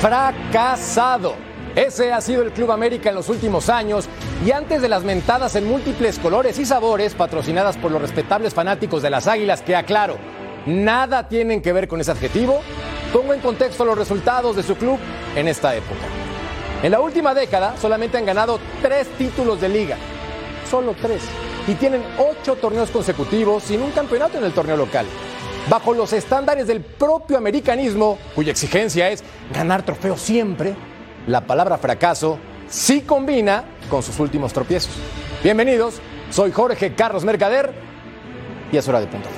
Fracasado. Ese ha sido el Club América en los últimos años y antes de las mentadas en múltiples colores y sabores patrocinadas por los respetables fanáticos de las Águilas, que aclaro, nada tienen que ver con ese adjetivo, pongo en contexto los resultados de su club en esta época. En la última década solamente han ganado tres títulos de liga, solo tres, y tienen ocho torneos consecutivos sin un campeonato en el torneo local. Bajo los estándares del propio americanismo, cuya exigencia es ganar trofeos siempre, la palabra fracaso sí combina con sus últimos tropiezos. Bienvenidos, soy Jorge Carlos Mercader y es hora de punto.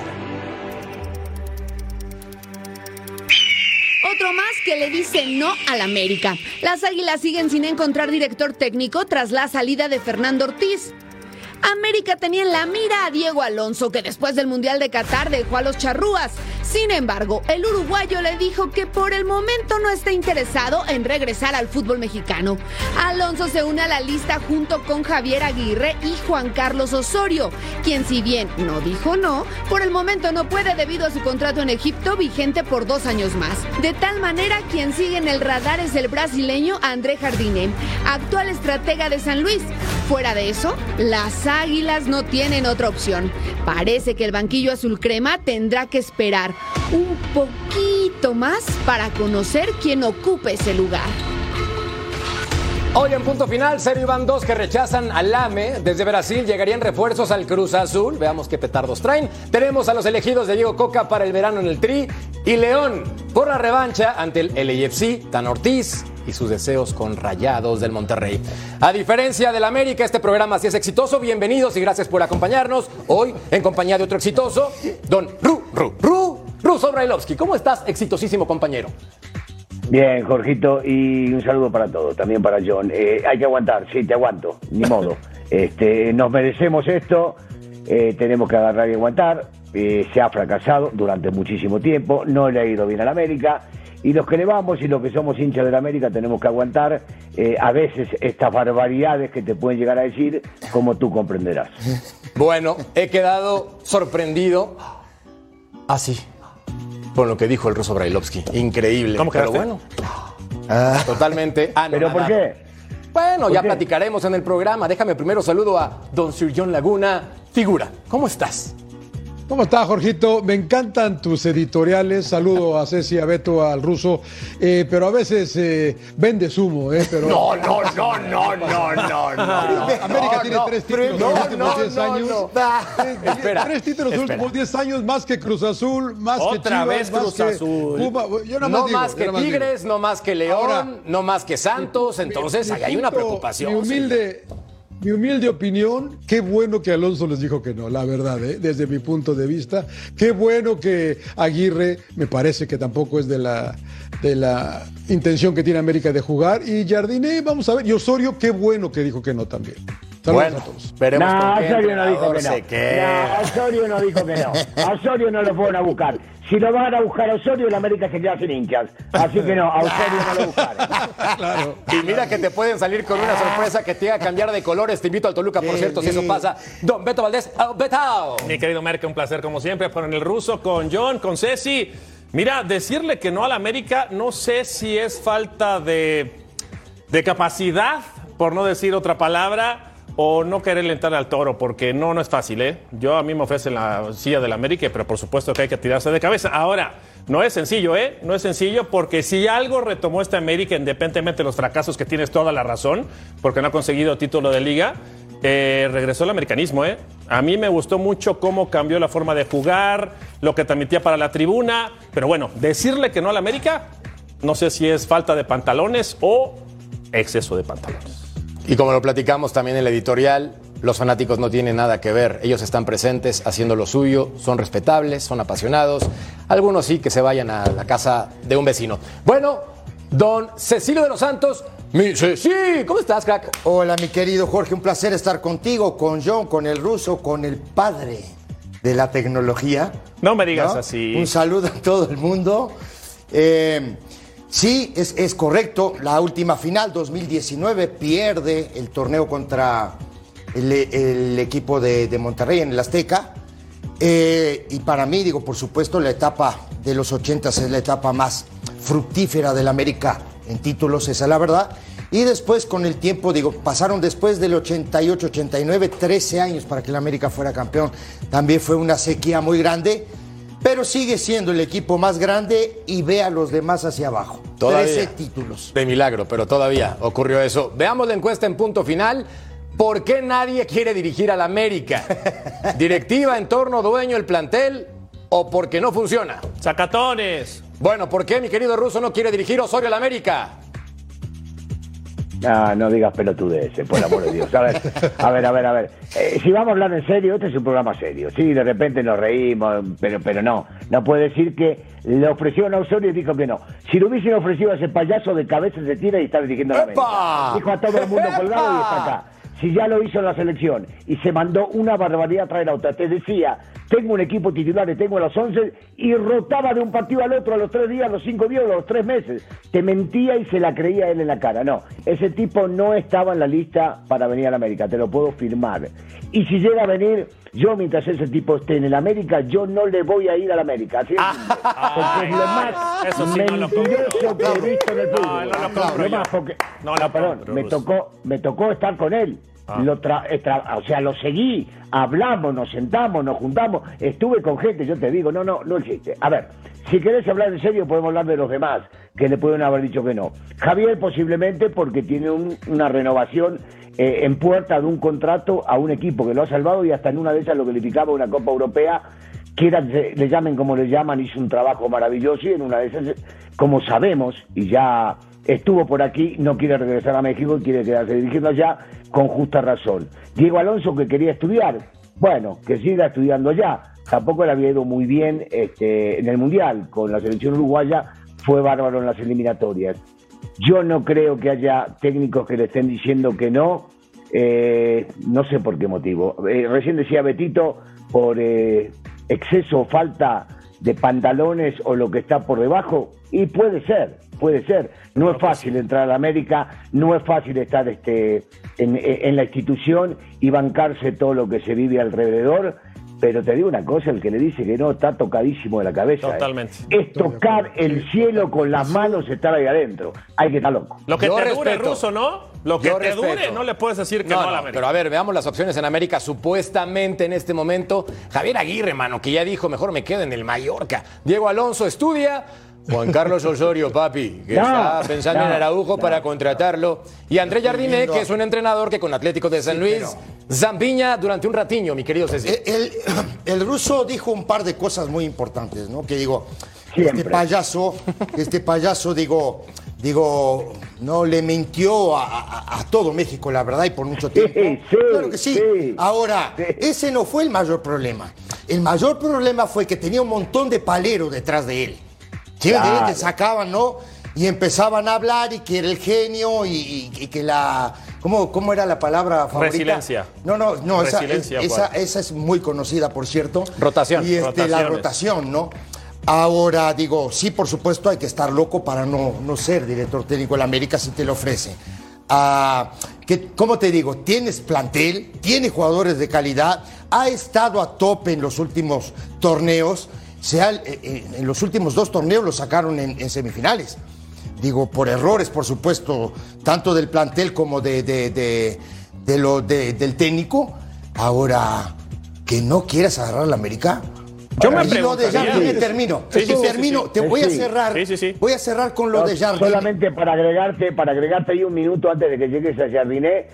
Otro más que le dice no al América. Las Águilas siguen sin encontrar director técnico tras la salida de Fernando Ortiz. América tenía en la mira a Diego Alonso, que después del Mundial de Qatar dejó a los charrúas. Sin embargo, el uruguayo le dijo que por el momento no está interesado en regresar al fútbol mexicano. Alonso se une a la lista junto con Javier Aguirre y Juan Carlos Osorio, quien si bien no dijo no, por el momento no puede debido a su contrato en Egipto vigente por dos años más. De tal manera, quien sigue en el radar es el brasileño André Jardine, actual estratega de San Luis. Fuera de eso, las Águilas no tienen otra opción. Parece que el banquillo azul crema tendrá que esperar un poquito más para conocer quién ocupe ese lugar. Hoy en punto final, Sergio Iván dos que rechazan al AME. Desde Brasil llegarían refuerzos al Cruz Azul. Veamos qué petardos traen. Tenemos a los elegidos de Diego Coca para el verano en el Tri. Y León por la revancha ante el LAFC, Tan Ortiz y sus deseos con rayados del Monterrey. A diferencia del América, este programa sí es exitoso. Bienvenidos y gracias por acompañarnos. Hoy en compañía de otro exitoso, don Ru, Ru, Ru, Ruso Brailovsky. ¿Cómo estás, exitosísimo compañero? Bien, Jorgito, y un saludo para todos, también para John. Eh, hay que aguantar, sí, te aguanto, ni modo. Este, nos merecemos esto, eh, tenemos que agarrar y aguantar. Eh, se ha fracasado durante muchísimo tiempo, no le ha ido bien a la América. Y los que le vamos y los que somos hinchas de la América tenemos que aguantar a veces estas barbaridades que te pueden llegar a decir, como tú comprenderás. Bueno, he quedado sorprendido. Así. Con lo que dijo el ruso Brailovsky. Increíble. ¿Cómo Pero bueno, totalmente ¿Pero por qué? Bueno, ¿Por ya qué? platicaremos en el programa. Déjame primero saludo a don Sir John Laguna. Figura, ¿cómo estás? ¿Cómo está, Jorgito? Me encantan tus editoriales. Saludo a Ceci, a Beto, al ruso. Eh, pero a veces eh, vende sumo, ¿eh? Pero No, no, no, no, no, no, no. América tiene tres títulos en los últimos 10 años. Espera, tres títulos en los últimos 10 años, más que Cruz Azul, más que Otra Chivas, vez más Cruz que Azul. Puma. Yo nada No digo, más que nada digo. Tigres, no más que León, Ahora, no más que Santos. Mi- Entonces, mi ahí hay una punto, preocupación. Mi humilde, mi humilde opinión, qué bueno que Alonso les dijo que no, la verdad, ¿eh? desde mi punto de vista. Qué bueno que Aguirre, me parece que tampoco es de la, de la intención que tiene América de jugar. Y Jardine, vamos a ver. Y Osorio, qué bueno que dijo que no también. Saludos Bueno, a todos. veremos No, Osorio no dijo que no. se queda. No, Osorio no dijo que no. A Osorio no lo fueron a buscar. Si lo van a buscar a Osorio, la América se queda sin hinchas. Así que no, a Osorio no lo buscaron. Y mira que te pueden salir con una sorpresa que te haga cambiar de colores. Te invito al Toluca, por cierto, si eso pasa. Don Beto Valdés, ¡oh, Betao! Mi querido Merck, un placer como siempre con el ruso, con John, con Ceci. Mira, decirle que no al América, no sé si es falta de, de capacidad, por no decir otra palabra, o no quererle entrar al toro, porque no, no es fácil, ¿eh? Yo a mí me ofrecen la silla del América, pero por supuesto que hay que tirarse de cabeza. Ahora, no es sencillo, ¿eh? No es sencillo porque si algo retomó esta América, independientemente de los fracasos que tienes toda la razón, porque no ha conseguido título de liga, eh, regresó el americanismo, ¿eh? A mí me gustó mucho cómo cambió la forma de jugar, lo que transmitía para la tribuna, pero bueno, decirle que no al América, no sé si es falta de pantalones o exceso de pantalones. Y como lo platicamos también en el editorial, los fanáticos no tienen nada que ver. Ellos están presentes haciendo lo suyo, son respetables, son apasionados. Algunos sí que se vayan a la casa de un vecino. Bueno, don Cecilio de los Santos. Mi sí, ¿cómo estás, crack? Hola, mi querido Jorge, un placer estar contigo, con John, con el ruso, con el padre de la tecnología. No me digas así. Un saludo a todo el mundo. Eh, sí, es, es correcto. La última final, 2019, pierde el torneo contra el, equipo de, de Monterrey en el Azteca. Eh, y para mí, digo, por supuesto, la etapa de los 80 es la etapa más fructífera del América en títulos, esa es la verdad. Y después, con el tiempo, digo, pasaron después del 88-89, 13 años para que el América fuera campeón. También fue una sequía muy grande, pero sigue siendo el equipo más grande y ve a los demás hacia abajo. Todavía. 13 títulos. De milagro, pero todavía ocurrió eso. Veamos la encuesta en punto final. ¿Por qué nadie quiere dirigir al América? ¿Directiva, entorno, dueño, el plantel? ¿O porque no funciona? Sacatones. Bueno, ¿por qué mi querido Ruso no quiere dirigir Osorio al América? Ah, no digas pelotudeces, por amor de Dios. A ver, a ver, a ver, a ver. Eh, si vamos a hablar en serio, este es un programa serio. Sí, de repente nos reímos, pero, pero no. No puede decir que le ofrecieron a Osorio y dijo que no. Si le hubiesen ofrecido a ese payaso de cabeza se tira y está dirigiendo la. América. Dijo a todo el mundo colgado y está acá. Si ya lo hizo en la selección y se mandó una barbaridad a traer a otra. Te decía, tengo un equipo titular y tengo a los 11 y rotaba de un partido al otro a los tres días, a los cinco días, a los tres meses. Te mentía y se la creía él en la cara. No, ese tipo no estaba en la lista para venir a la América, te lo puedo firmar. Y si llega a venir, yo mientras ese tipo esté en el América, yo no le voy a ir a la América. Así es, porque es lo más Eso sí no lo mentiroso que he visto en el fútbol. No, no lo compro Lo yo. más porque- No lo perdón, compro, me tocó, me tocó estar con él. Ah. Lo tra- tra- o sea, lo seguí, hablamos, nos sentamos, nos juntamos, estuve con gente, yo te digo, no, no, no existe. A ver, si querés hablar en serio, podemos hablar de los demás, que le pueden haber dicho que no. Javier posiblemente porque tiene un- una renovación eh, en puerta de un contrato a un equipo que lo ha salvado y hasta en una de esas lo calificaba una Copa Europea quiera que le llamen como le llaman, hizo un trabajo maravilloso y en una de esas, como sabemos, y ya estuvo por aquí, no quiere regresar a México y quiere quedarse dirigiendo allá con justa razón. Diego Alonso que quería estudiar, bueno, que siga estudiando allá. Tampoco le había ido muy bien este, en el Mundial con la selección uruguaya, fue bárbaro en las eliminatorias. Yo no creo que haya técnicos que le estén diciendo que no, eh, no sé por qué motivo. Eh, recién decía Betito, por eh, exceso o falta de pantalones o lo que está por debajo, y puede ser, puede ser. No es fácil entrar a América, no es fácil estar este, en la institución y bancarse todo lo que se vive alrededor. Pero te digo una cosa, el que le dice que no está tocadísimo de la cabeza. ¿eh? Totalmente. Es tocar el cielo con las manos, estar ahí adentro. Hay que estar loco. Lo que Yo te dure, respeto. ruso, ¿no? Lo que Yo te dure, respeto. no le puedes decir que No, no, a no, la América. pero a ver, veamos las opciones en América. Supuestamente en este momento, Javier Aguirre, mano, que ya dijo, mejor me quedo en el Mallorca. Diego Alonso estudia. Juan Carlos Osorio, papi, que No, está pensando en Araujo no. para contratarlo. Y André Jardiné, viendo que es un entrenador que con Atlético de San Sí, Luis, pero- Zampiña durante un ratiño, mi querido Ceci. El, el- el ruso dijo un par de cosas muy importantes, ¿no? Que digo, Siempre. este payaso, este payaso, digo, digo, no le mintió a, a- a todo México, la verdad, y por mucho tiempo. sí, claro que sí. sí. Ahora, Sí. ese no fue el mayor problema. El mayor problema fue que tenía un montón de paleros detrás de él. ¿Sí me Claro. Que sacaban, ¿no? Y empezaban a hablar y que era el genio y, y- y que la... ¿cómo, ¿Cómo era la palabra favorita? Resiliencia. No, no, no, esa, Resiliencia, esa, esa es muy conocida, por cierto. Rotación. Y este, la rotación, ¿no? Ahora, digo, sí, por supuesto, hay que estar loco para no, no ser director técnico de la América si te lo ofrece. Ah, que, ¿Cómo te digo? Tienes plantel, tienes jugadores de calidad, ha estado a tope en los últimos torneos. Se ha- eh, eh, en los últimos dos torneos lo sacaron en, en semifinales. Digo, por errores, por supuesto, tanto del plantel como de, de- de- de lo, de- del técnico. Ahora, que no quieras agarrar a la América. Yo me Y lo de Jardine, termino. Sí, termino. sí. Te voy a cerrar. Sí, sí, sí. Voy a cerrar con lo No, de Jardine. Solamente para agregarte, para agregarte ahí un minuto antes de que llegues a Jardiné,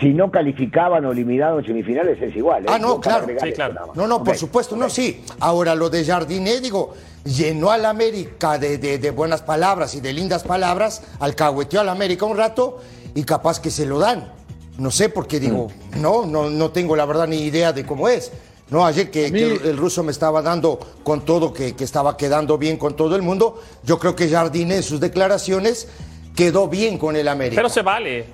si no calificaban o eliminaban semifinales es igual. ¿eh? Ah, no, para claro. Sí. No, no, por supuesto, no, sí. Ahora, lo de Jardiné, digo, llenó a la América de, de- de buenas palabras y de lindas palabras, alcahueteó a la América un rato y capaz que se lo dan. no sé por qué digo, no, no, no tengo la verdad ni idea de cómo es. No, ayer que, A mí- que el, el ruso me estaba dando con todo, que, que estaba quedando bien con todo el mundo, yo creo que Jardine en sus declaraciones quedó bien con el América. Pero se vale.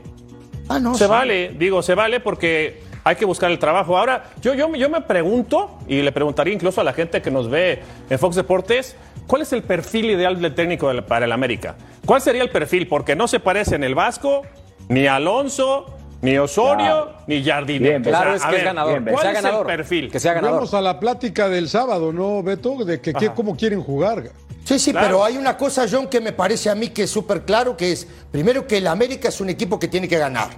Ah, no, Se sí. vale, digo, se vale porque hay que buscar el trabajo. Ahora, yo, yo, yo me pregunto, y le preguntaría incluso a la gente que nos ve en Fox Deportes, ¿cuál es el perfil ideal del técnico para el América? ¿Cuál sería el perfil? Porque no se parece en el Vasco, ni a Alonso, ni Osorio, Claro. ni Jardine. Bien, Claro, O sea, es que es ganador. bien, que ¿Cuál sea es ganador. el perfil? Que sea ganador. Vamos a la plática del sábado, ¿no, Beto? De que, que cómo quieren jugar. Sí, sí, Claro. pero hay una cosa, John, que me parece a mí que es súper claro, que es, primero que el América es un equipo que tiene que ganar.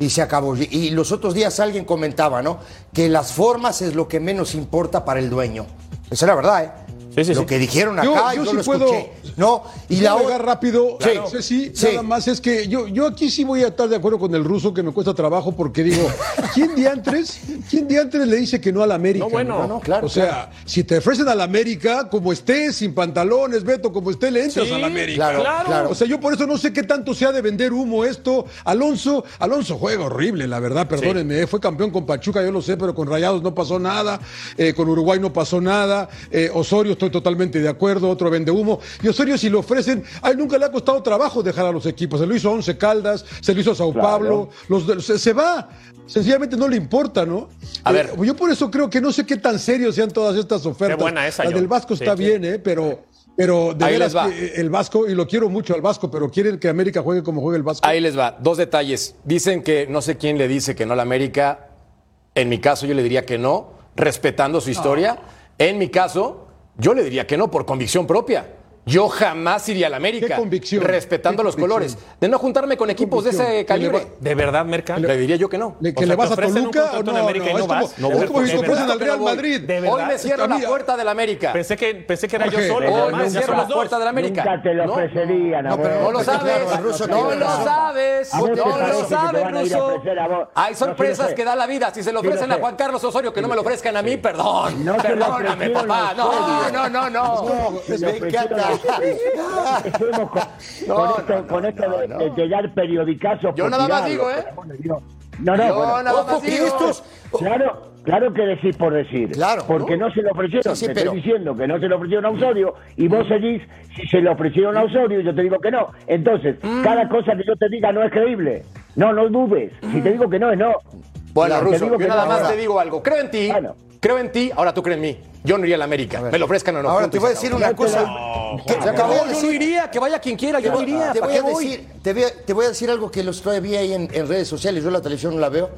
Y se acabó. Y- Y los otros días alguien comentaba, ¿no? Que las formas es lo que menos importa para el dueño. Esa es la verdad, ¿eh? Sí, sí, lo sí. que dijeron acá, yo yo, sí lo puedo- escuché. No, y la la otra. rápido, Sí. no sé si Sí. nada más es que yo, yo aquí sí voy a estar de acuerdo con el ruso que me cuesta trabajo porque digo, ¿quién diantres, quién diantres le dice que no al América? No, bueno. No, no, claro, O sea, si te ofrecen al América, como estés, sin pantalones, Beto, como esté, le entras Sí, al América. claro, Claro. claro. O sea, yo por eso no sé qué tanto se ha de vender humo esto. Alonso, Alonso juega horrible, la verdad, perdónenme. eh, Fue campeón con Pachuca, yo lo sé, pero con Rayados no pasó nada. eh, con Uruguay no pasó nada. eh, Osorio, estoy totalmente de acuerdo, otro vende humo. Y Osorio, si lo ofrecen, a él nunca le ha costado trabajo dejar a los equipos. Se lo hizo a Once Caldas, se lo hizo a Sao Claro. Pablo. Los se, se va. Sencillamente no le importa, ¿no? A Eh, ver. Yo por eso creo que no sé qué tan serios sean todas estas ofertas. buena esa, La del Vasco Sí, está sí. bien, ¿eh? Pero. Pero de Ahí veras les va. eh, el Vasco, y lo quiero mucho al Vasco, pero quieren que América juegue como juega el Vasco. Ahí les va, dos detalles. Dicen que no sé quién le dice que no a la América. En mi caso, yo le diría que no, respetando su historia. En mi caso, yo le diría que no, por convicción propia. Yo jamás iría a la América. ¿Qué convicción? Respetando ¿Qué los convicción? colores. De no juntarme con equipos de ese calibre. va- ¿De verdad, Merca? Le diría yo que no. Le- O ¿Que sea, le vas a ofrecen un Toluca o no? en América y no, no como, vas. No, es de como si te verdad. ofrecen al que Real no voy. Madrid. De Hoy me cierro la puerta de la América. Pensé que, pensé que era Jorge, yo solo. Hoy me cierro la puerta de la América. Nunca te lo ofrecerían. a No, pero. No lo sabes, no lo sabes, ¿A vos te no lo sabes, Ruso. Hay sorpresas que da la vida. Si se lo ofrecen a. Juan Carlos Osorio, que no me lo ofrezcan a mí, perdón. Perdóname, papá. No, no, no, no. Me No, con no, esto, no, con esto de, de- de dar periodicazos. Yo nada más digo, ¿eh? No, no, bueno, nada Ojo más que digo. estos. Claro, claro que decís por decir. Claro, Porque no, se lo ofrecieron. Sí, sí, te pero- estoy diciendo que no se lo ofrecieron a Osorio y vos seguís, si se lo ofrecieron a Osorio, yo te digo que no. Entonces, Mm. cada cosa que yo te diga no es creíble. No, no dudes. Si te digo que no, es no. Bueno, Ruso, digo yo que nada no. más Ahora, te digo algo. Creo en ti. Bueno. Creo en ti, ahora tú crees en mí. Yo no iría a la América. Me lo ofrezcan o no. Ahora te voy a decir una cosa. que- voy a Yo no iría, que vaya quien quiera, yo no iría. Te ¿Para voy, a decir, te, voy a, te voy a decir algo que los todavía ahí en, en redes sociales, yo la televisión no la veo.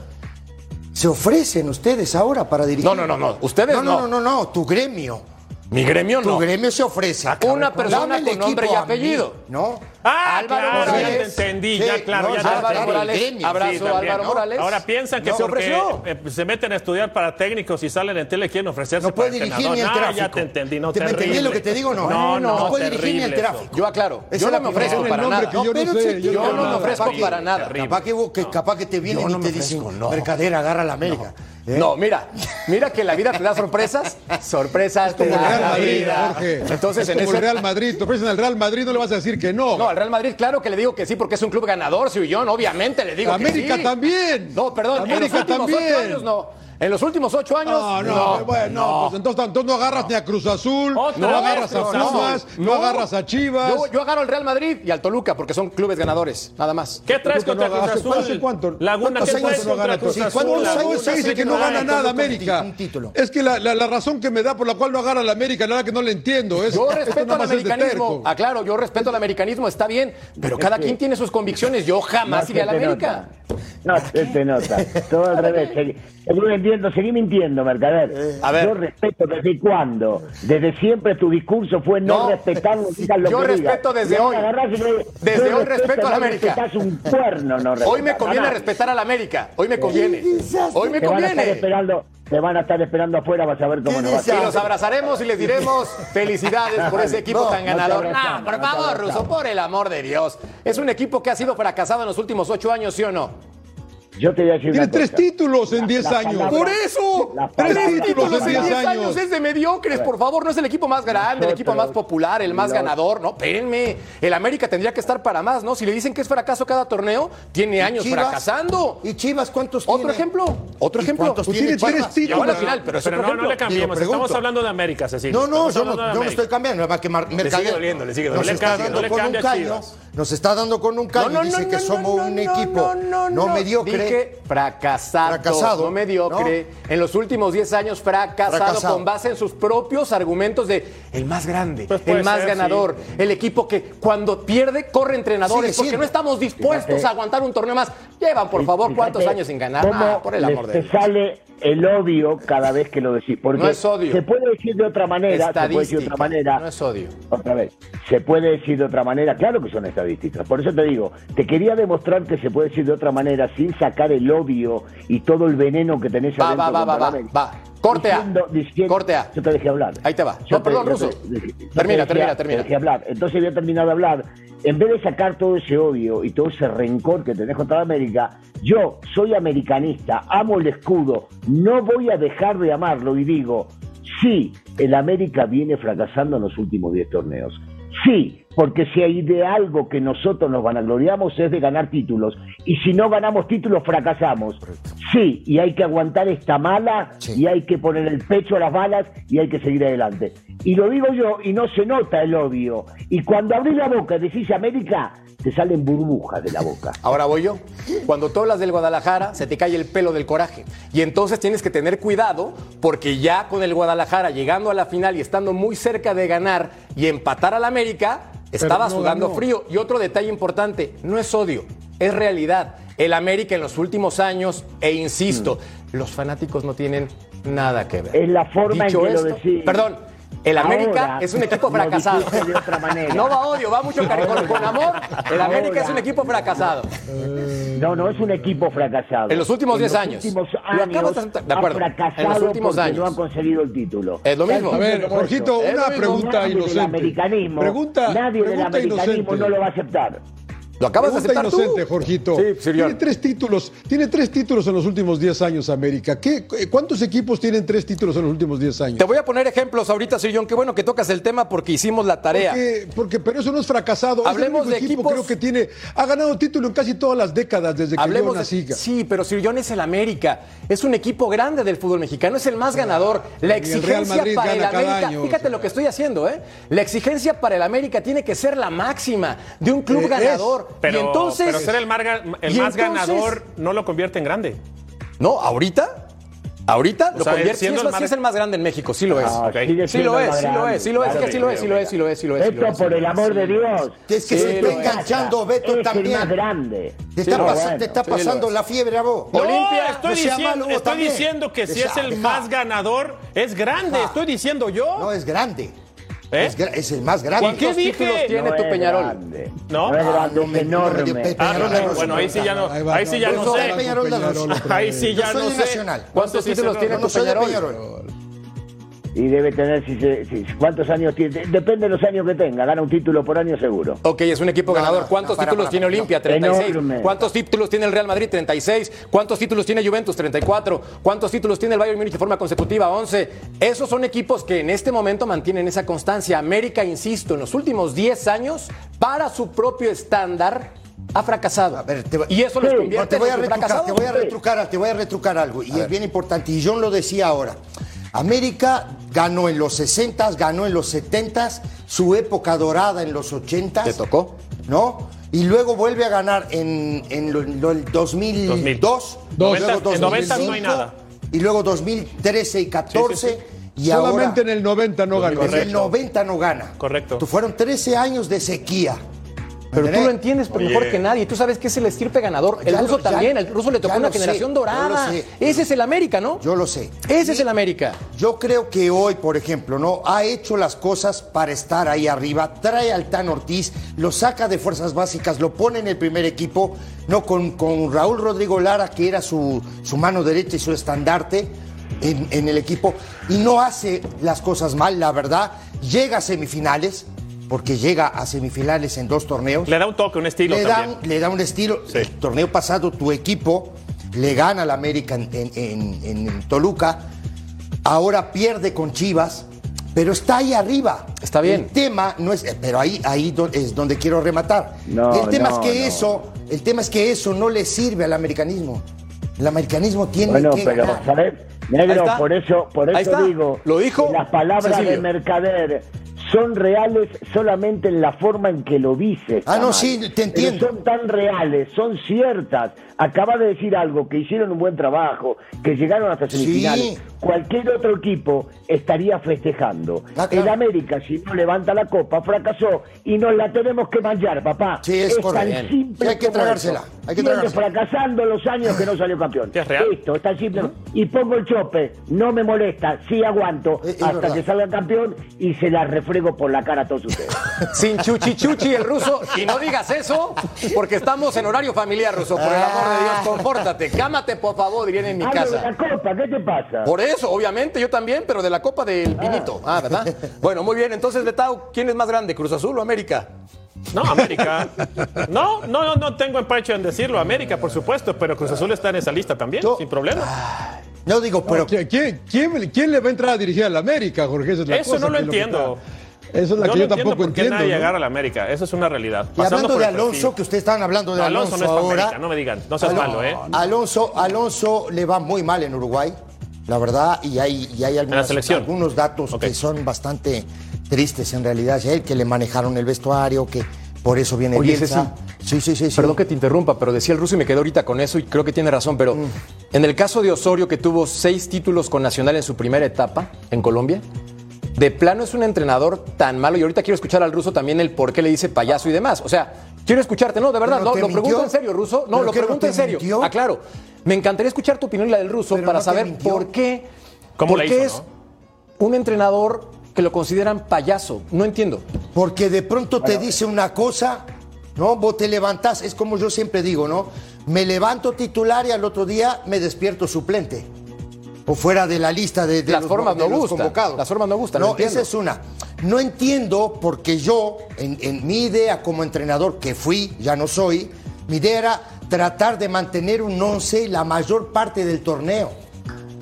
Se ofrecen ustedes ahora para dirigir. No, no, no, no. Ustedes no. no. No, no, no, no. Tu gremio. Mi gremio Tu no. gremio se ofrece. Una persona Dame el con nombre equipo y a mí, apellido. ¿no? Ah, Álvaro claro, ya Morales. te entendí, Sí, ya claro, no, ya te Álvaro entendí. Morales. gremio. Abrazo, Sí, también, Álvaro ¿no? Morales. Ahora piensan que No, se porque ofreció. eh, se meten a estudiar para técnicos y salen en tele quieren ofrecerse No puede para dirigir entrenador. ni el No, tráfico. ya te entendí, no ¿Te me entendí lo que te digo? No, no, no, no puede dirigir ni el eso. tráfico. Yo aclaro. Yo no me ofrezco para nada. yo no no no me ofrezco Capaz que- para nada. Capaz que, capaz te vienen no y te dicen, no. mercader, agarra la América. ¿Eh? No, mira, mira que la vida te da sorpresas. Sorpresas te Como da Real la Madrid, vida. Jorge. Entonces, es en como ese el Real Madrid. Te ofrecen al Real Madrid, no le vas a decir que no. No, al Real Madrid, claro que le digo que sí, porque es un club ganador, yo, obviamente le digo América que sí. también. No, perdón, en los América últimos ocho también. años no. En los últimos ocho años, No, no, bueno, no, pues entonces, entonces no agarras ni a Cruz Azul, no agarras a. Pumas, no, agarras a Chivas. yo, yo agarro al Real Madrid y al Toluca, porque son clubes ganadores, nada más. ¿Qué traes Toluca contra no Cruz Azul? ¿hace cuánto? Laguna, ¿Cuántos ¿qué traes no contra Cruz? Azul? ¿Cuántos Laguna años se dice que no gana nada no América? un título. Es que la, la- la razón que me da por la cual no agarra la América, nada que no le entiendo. Es, Yo respeto al americanismo. Aclaro, yo respeto al americanismo, está bien, pero cada quien tiene sus convicciones. Yo jamás No iría a la América. No se te nota. Todo al revés. Seguí mintiendo, seguí mintiendo, Mercader. A ver. Yo respeto desde cuándo. Desde siempre tu discurso fue no, No. respetar digas lo Yo que digas. respeto desde hoy. Desde yo hoy respeto a la América. un cuerno, no Hoy me conviene nada. respetar a la América. Hoy me conviene. Hoy me Te van a estar conviene. esperando, te van a estar esperando afuera, vas a ver cómo ¿Qué nos va a Y los abrazaremos y les diremos felicidades por ese equipo No, tan ganador. No, por favor. Ruso, por el amor de Dios. Es un equipo que ha sido fracasado en los últimos ocho años, ¿sí o no? Yo te voy a decir Tiene tres cosa. títulos en 10 la años. palabra- Por eso, tres títulos en 10 años. años es de mediocres, por favor, no es el equipo más grande, el equipo más popular, el más los- ganador, no, espérenme, el América tendría que estar para más, ¿no? Si le dicen que es fracaso cada torneo, tiene años Chivas? fracasando. ¿Y Chivas cuántos Otro tiene? ejemplo, otro ¿Y ejemplo. cuántos Pues tiene tres a la títulos. final, pero otro no, no le cambiemos, estamos hablando de América, Cecilio. No, no, yo no, estoy cambiando, nada más que Mar- Mercader doliendo, le sigue nos doliendo. le a caño, Chivas. nos está dando con un caño, dice que somos un equipo no, mediocre. Fracasado, Fracasado, no mediocre. En los últimos 10 años fracasado, Fracasado. con base en sus propios argumentos de el más grande, Pues el más ser, ganador, el equipo que cuando pierde corre entrenadores porque siendo. no estamos dispuestos Fíjate. a aguantar un torneo más. Llevan, por favor, Fíjate cuántos años sin ganar. Ah, por el amor de te Dios. sale el odio cada vez que lo decís. Porque No es odio. Se puede decir de otra manera. Se puede decir de otra manera. no es odio. Otra vez. Se puede decir de otra manera. Claro que son estadísticas. Por eso te digo, te quería demostrar que se puede decir de otra manera sin sacar el odio y todo el veneno que tenés Va, adentro. va, va, va, va, va. Corte A. Diciendo- diciendo- Corte A. Yo te dejé hablar. Ahí te va. Yo No, perdón, Ruso. te Termina, termina, te termina. dejé hablar. Entonces había terminado de hablar. En vez de sacar todo ese odio y todo ese rencor que tenés contra América, yo soy americanista, amo el escudo, no voy a dejar de amarlo y digo, sí, el América viene fracasando en los últimos 10 torneos. Sí, porque si hay de algo que nosotros nos vanagloriamos es de ganar títulos. Y si no ganamos títulos, fracasamos. Sí, y hay que aguantar esta mala Sí. y hay que poner el pecho a las balas y hay que seguir adelante. Y lo digo yo y no se nota el odio. Y cuando abrís la boca y decís América, te salen burbujas de la boca. Ahora voy yo. Cuando tú hablas del Guadalajara, se te cae el pelo del coraje. Y entonces tienes que tener cuidado porque ya con el Guadalajara llegando a la final y estando muy cerca de ganar y empatar al América, estaba no sudando ganó. frío. Y otro detalle importante, no es odio, es realidad. El América en los últimos años, e insisto, los fanáticos no tienen nada que ver. Es la forma en que lo esto- decís. Perdón, el América Ahora, es un equipo fracasado. dijiste de otra manera. No va odio, va mucho cariño. Con amor, el América Ahora. es un equipo fracasado. No, no es un equipo fracasado. En los últimos 10 los años. últimos años de. De acuerdo. En los últimos años. no han conseguido el título. Es lo mismo. A ver, Jorgito, una pregunta inocente. americanismo, Pregunta, nadie del americanismo inocente. no lo va a aceptar. Lo acabas de Pregunta aceptar inocente, tú. Jorgito. Sí. Tiene tres títulos, tiene tres títulos en los últimos 10 años América. ¿Qué, ¿Cuántos equipos tienen tres títulos en los últimos 10 años? Te voy a poner ejemplos ahorita, Sirión. Qué bueno que tocas el tema porque hicimos la tarea. Porque, porque- pero eso no es fracasado. Hablemos es el único de equipo equipos- creo que tiene, ha ganado título en casi todas las décadas desde que Hablemos yo nací. de, sí, pero Sirión es el América. Es un equipo grande del fútbol mexicano, es el más ganador. La Y el Real exigencia para el América, año, fíjate o sea. lo que estoy haciendo, ¿eh? La exigencia para el América tiene que ser la máxima de un club Eh, es. Pero, y entonces, pero ser el, mar- el y más entonces- ganador no lo convierte en grande. No, ahorita. Ahorita O lo sea, convierte. siendo sí, es, el sí mar- es el más grande en México, sí lo es. Ah, ok. sigue Sí lo el es, más sí lo es, sí lo es, sí lo es, sí lo es, sí lo es, sí lo es. Beto, por el amor de Dios. Es que Sí, se está es. enganchando Beto es el también. más grande. Te está, pas- es. te está pasando es. la fiebre a vos. No, Olimpia, estoy, no diciendo, estoy diciendo que si es el más ganador, es grande. Estoy diciendo yo. No, es grande. ¿Eh? Es, es el más grande. ¿Y qué ¿Cuántos dije? títulos tiene No tu Peñarol? grande. ¿No? No no me- no me enorme. dio Pe- Ah, ah, bueno, ahí sí ya no, Ahí va, ahí sí ya no, no no, sé. Peñarol Ahí sí ya no sé. Nacional. ¿Cuántos títulos tiene tu no Peñarol? Y debe tener, si se- si- ¿cuántos años tiene? De- Depende de los años que tenga. Gana un título por año seguro. Ok, es un equipo No, ganador. no, ¿Cuántos no, para, títulos para, tiene Olimpia? no. 36. Enorme. ¿Cuántos títulos tiene el Real Madrid? 36. ¿Cuántos títulos tiene Juventus? 34. ¿Cuántos títulos tiene el Bayern Múnich de forma consecutiva? 11. Esos son equipos que en este momento mantienen esa constancia. América, insisto, en los últimos 10 años, para su propio estándar, ha fracasado. A ver, te voy- y eso Sí, No, convierte te voy a en retrucar, fracasados. te voy a retrucar, te voy a retrucar algo. Y es bien importante. Y John lo decía ahora. América ganó en los 60, ganó en los 70, su época dorada en los 80. ¿Te tocó? ¿No? Y luego vuelve a ganar en, en lo- lo- el 2002. Dos. luego En 90 no hay 2005, nada. Y luego 2013 y 14. Sí, sí, Y Solamente ahora, en el 90 no ganó. en el 90 no gana. Correcto. Tú fueron 13 años de sequía. Pero tú lo entiendes pero mejor que nadie. Tú sabes que es el estirpe ganador. El Ya ruso lo- ya- también. El ruso le tocó una sé, generación dorada. Ese es el América, ¿no? Yo lo sé. Ese es el América. Yo creo que hoy, por ejemplo, no ha hecho las cosas para estar ahí arriba. Trae al Tan Ortiz, lo saca de fuerzas básicas, lo pone en el primer equipo, no con, con Raúl Rodrigo Lara, que era su, su mano derecha y su estandarte en, en el equipo, y no hace las cosas mal, la verdad. Llega a semifinales, porque llega a semifinales en dos torneos Le da un toque, un estilo le da, también. un- le da un estilo. Sí. El torneo pasado tu equipo le gana al América en, en- en- en Toluca, ahora pierde con Chivas, pero está ahí arriba. Está bien. El tema no es, pero ahí, ahí es donde quiero rematar. No, el tema no, es que no. eso, el tema es que eso no le sirve al americanismo. El americanismo tiene Bueno, que pero, ganar. ¿sabes? Negro, por eso, por eso digo, Lo dijo las palabras de Mercader son reales solamente en la forma en que lo dices. Ah, no, sí, te Pero entiendo. son tan reales, son ciertas. Acaba de decir algo, que hicieron un buen trabajo, que llegaron hasta Sí. Cualquier otro equipo estaría festejando. Ah, claro. El América, si no levanta la copa, fracasó y nos la tenemos que manchar, papá. Sí, es correcto. tan simple Sí, hay que como tragársela, hay que tragársela. fracasando los años que no salió campeón. ¿Que es real? Listo, está simple. Y pongo el chope, no me molesta, sí aguanto Es- es hasta verdad. que salga campeón y se la refrego por la cara a todos ustedes. Sin chuchi chuchi el ruso. Y no digas eso, porque estamos en horario familiar, ruso. Por el amor de Dios, compórtate. Cámate, por favor, dirían en mi Hablo de casa. la copa, ¿qué te pasa? Por eso, obviamente, yo también, pero de la copa del vinito. Ah, ¿verdad? Bueno, muy bien. Entonces, Betao, ¿quién es más grande, Cruz Azul o América? No, América. No, no, no, no tengo empacho en decirlo. América, por supuesto, pero Cruz Azul está en esa lista también, Yo- sin problema. No digo, pero ¿Quién, quién, quién- quién le va a entrar a dirigir a la América, Jorge? Esa es la Eso cosa no lo entiendo. Eso es la no que yo tampoco por qué entiendo. nadie ¿no? agarra a la América. Eso es una realidad. y Pasando hablando de perfil. Alonso, que ustedes estaban hablando de Alonso, Alonso no es para ahora. América, no me digan. No seas Alon- malo, ¿eh? Alonso, Alonso le va muy mal en Uruguay, la verdad, y hay, y hay algunas- algunos datos que son bastante tristes en realidad. Que le manejaron el vestuario, que por eso viene Oye, Bielsa. Sí, sí, sí. sí. Perdón que te interrumpa, pero decía el ruso y me quedé ahorita con eso y creo que tiene razón, pero en el caso de Osorio, que tuvo seis títulos con Nacional en su primera etapa en Colombia, de plano es un entrenador tan malo y ahorita quiero escuchar al ruso también el por qué le dice payaso y demás. O sea, quiero escucharte, no, de verdad, ¿Pero no, te lo pregunto en serio, ruso. No, ¿Pero lo no pregunto en serio. mintió? Ah, claro. Me encantaría escuchar tu opinión y la del ruso Pero para no saber mintió. por qué, ¿Cómo por la qué hizo, es un entrenador que lo consideran payaso. No entiendo. Porque de pronto te dice una cosa, ¿no? Vos te levantás, es como yo siempre digo, ¿no? Me levanto titular y al otro día me despierto suplente. O fuera de la lista de, de Las los, formas no gustan, convocados. las formas no gustan, no esa es una. No entiendo porque yo, en, en mi idea como entrenador que fui, ya no soy, mi idea era tratar de mantener un once la mayor parte del torneo,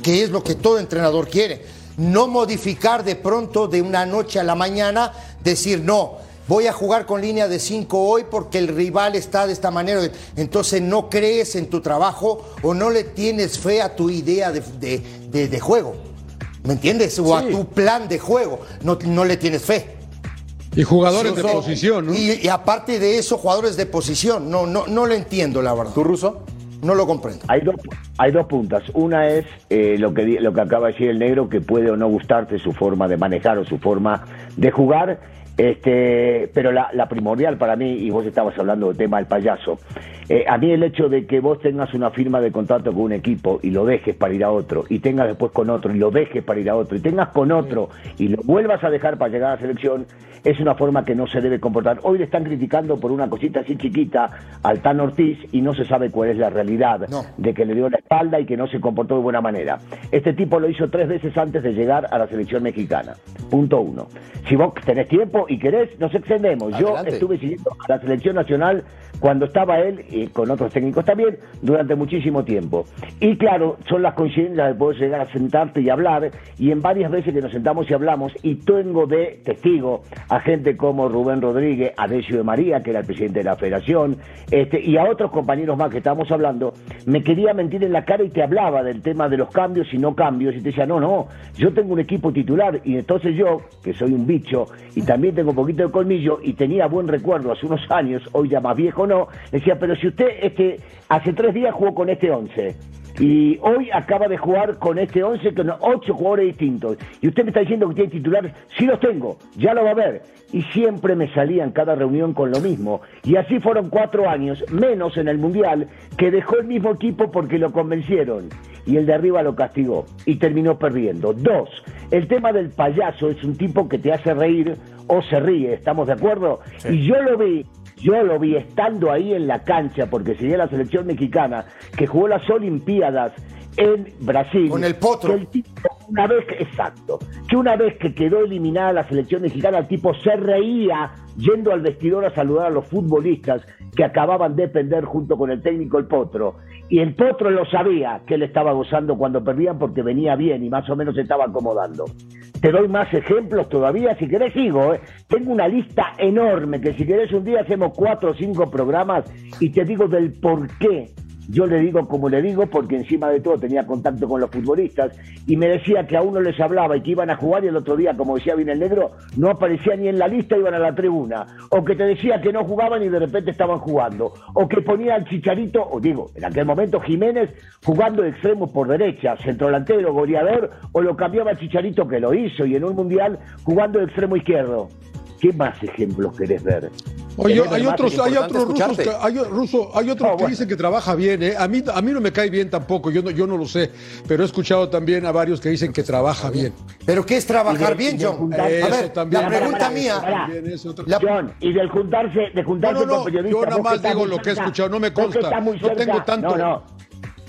que es lo que todo entrenador quiere. No modificar de pronto de una noche a la mañana, decir no. Voy a jugar con línea de 5 hoy porque el rival está de esta manera. Entonces no crees en tu trabajo o no le tienes fe a tu idea de, de- de- de juego. ¿Me entiendes? O a tu plan de juego. No, no le tienes fe. Y jugadores de posición, ¿no? Y, y aparte de eso, jugadores de posición. No, no, no lo entiendo, la verdad. ¿Tú, ruso? No lo comprendo. Hay dos, hay dos puntas. Una es eh, lo, que, di- lo que acaba de decir el negro, que puede o no gustarte su forma de manejar o su forma de jugar. Este, pero la, la primordial para mí, y vos estabas hablando del tema del payaso, eh, a mí el hecho de que vos tengas una firma de contrato con un equipo y lo dejes para ir a otro, y tengas después con otro y lo dejes para ir a otro, y tengas con otro y lo vuelvas a dejar para llegar a la selección, es una forma que no se debe comportar. Hoy le están criticando por una cosita así chiquita al Tan Ortiz y no se sabe cuál es la realidad No. de que le dio la espalda y que no se comportó de buena manera. Este tipo lo hizo tres veces antes de llegar a la selección mexicana. Punto uno. Si vos tenés tiempo y querés, nos extendemos. Yo estuve siguiendo a la selección nacional cuando estaba él y con otros técnicos también durante muchísimo tiempo. Y claro, son las coincidencias de poder llegar a sentarte y hablar y en varias veces que nos sentamos y hablamos y tengo de testigo a gente como Rubén Rodríguez, a Decio de María, que era el presidente de la federación, este, y a otros compañeros más que estábamos hablando, me quería mentir en la cara y te hablaba del tema de los cambios y no cambios y te decía, no, no, yo tengo un equipo titular y entonces yo, que soy un bicho y también tengo un poquito de colmillo y tenía buen recuerdo hace unos años, hoy ya más viejo no, decía, pero si usted este, hace tres días jugó con este once y hoy acaba de jugar con este 11 con ocho jugadores distintos. Y usted me está diciendo que tiene titulares. Sí los tengo, ya lo va a ver. Y siempre me salía en cada reunión con lo mismo. Y así fueron cuatro años, menos en el Mundial, que dejó el mismo equipo porque lo convencieron. Y el de arriba lo castigó. Y terminó perdiendo. Dos, el tema del payaso es un tipo que te hace reír o se ríe. ¿Estamos de acuerdo? Y yo lo vi yo lo vi estando ahí en la cancha, porque seguía la selección mexicana, que jugó las Olimpiadas en Brasil. Con el potro. El tipo una vez exacto, que una vez que quedó eliminada la selección mexicana, el tipo se reía yendo al vestidor a saludar a los futbolistas que acababan de perder junto con el técnico el Potro. Y el Potro lo sabía que él estaba gozando cuando perdían porque venía bien y más o menos se estaba acomodando. Te doy más ejemplos todavía, si querés sigo. ¿eh? Tengo una lista enorme que si querés un día hacemos cuatro o cinco programas y te digo del por qué yo le digo como le digo porque encima de todo tenía contacto con los futbolistas y me decía que a uno les hablaba y que iban a jugar y el otro día, como decía bien el negro, no aparecía ni en la lista, iban a la tribuna. O que te decía que no jugaban y de repente estaban jugando. O que ponía al Chicharito, o digo, en aquel momento Jiménez jugando de extremo por derecha, centro delantero, goleador, o lo cambiaba Chicharito que lo hizo y en un mundial jugando de extremo izquierdo. ¿Qué más ejemplos querés ver? Oye, ¿Querés ver hay otros, hay otros rusos, que, hay, ruso, hay otros que bueno. dicen que trabaja bien, ¿eh? A mí, a mí no me cae bien tampoco, yo no, yo no lo sé, pero he escuchado también a varios que dicen que trabaja bien. ¿Pero qué es trabajar de- bien, John? juntar- A ver, también. la pregunta mía. John, y del juntarse, de juntarse No, no, no, con periodistas. yo nada más digo lo que he escuchado, no me consta, no tengo tanto.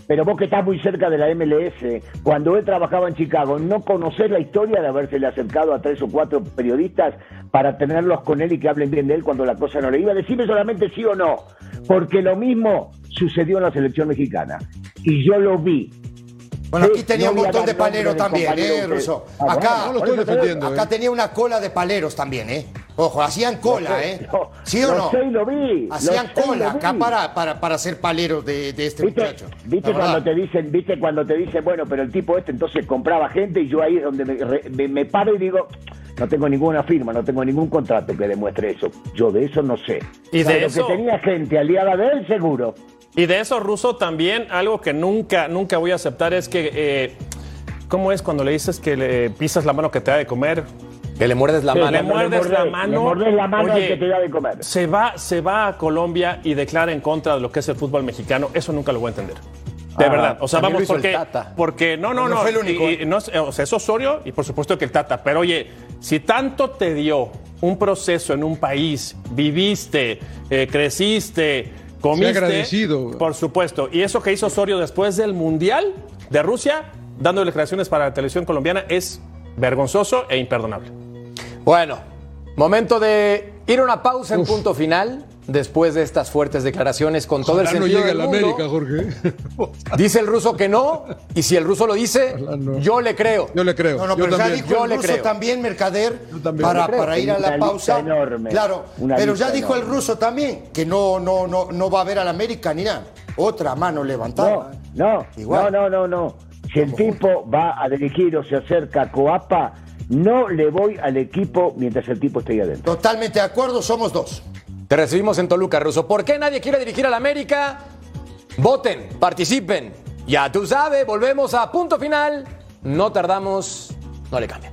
Pero vos que estás muy cerca de la MLS, cuando él trabajaba en Chicago, ¿no conocés la historia de habérsele acercado a tres o cuatro periodistas para tenerlos con él y que hablen bien de él cuando la cosa no le iba? Decime solamente sí o no, porque lo mismo sucedió en la selección mexicana. Y yo lo vi. Bueno, aquí tenía no un montón de paleros también, ¿eh, bueno, Acá, no lo estoy acá tenía una cola de paleros también, ¿eh? Ojo, hacían cola, ¿eh? ¿Sí o lo no? sé y lo vi, lo Hacían sé y cola acá para, para, para ser paleros de, de este ¿Viste, muchacho. viste cuando verdad. te dicen, viste cuando te dicen, bueno, pero el tipo este entonces compraba gente y yo ahí es donde me, me- me paro y digo, no tengo ninguna firma, no tengo ningún contrato que demuestre eso. Yo de eso no sé. Y de Pero eso- que tenía gente aliada de él, seguro. Y de eso, Ruso, también algo que nunca, nunca voy a aceptar es que, eh, ¿cómo es cuando le dices que le pisas la mano que te da de comer? Que le muerdes la Sí, mano. Le muerdes la mano. Le la mano Oye, al que te da de comer. Se va, se va a Colombia y declara en contra de lo que es el fútbol mexicano. Eso nunca lo voy a entender. De Ah, verdad. O sea, vamos, porque, Tata. porque no, no, No no. fue el único, y- ¿eh? y no es- o sea, es Osorio y por supuesto que el Tata. Pero oye, si tanto te dio un proceso en un país, viviste, eh, creciste, comiste. agradecido. Por supuesto. Y eso que hizo Osorio después del Mundial de Rusia, dando declaraciones para la televisión colombiana, es vergonzoso e imperdonable. Bueno, momento de ir a una pausa en punto final. Después de estas fuertes declaraciones con todo el Ojalá no sentido llegue a del la mundo. América, Jorge. Dice el ruso que no, y si el ruso lo dice, no. yo le creo. Yo le creo. No, no, yo pero ya también. dijo Yo el le ruso creo. también, Mercader, también. para, para ir a la Una pausa. enorme. Claro, Una pero ya dijo el ruso también que no, no, no, no va a ver al América ni nada. Otra mano No, levantada. no, Igual. no, no, no, no. Si el tipo va a dirigir o se acerca a Coapa, no le voy al equipo mientras el tipo esté ahí adentro. Totalmente de acuerdo, somos dos. Te recibimos en Toluca, Ruso. ¿Por qué nadie quiere dirigir al América? Voten, participen. Ya tú sabes, volvemos a punto final. No tardamos, no le cambien.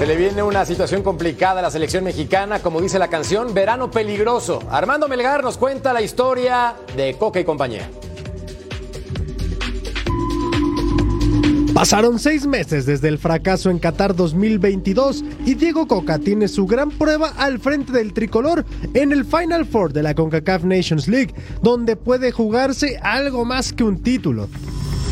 Se le viene una situación complicada a la selección mexicana, como dice la canción, verano peligroso. Armando Melgar nos cuenta la historia de Coca y compañía. Pasaron seis meses desde el fracaso en Qatar 2022 y Diego Coca tiene su gran prueba al frente del tricolor en el Final Four de la CONCACAF Nations League, donde puede jugarse algo más que un título.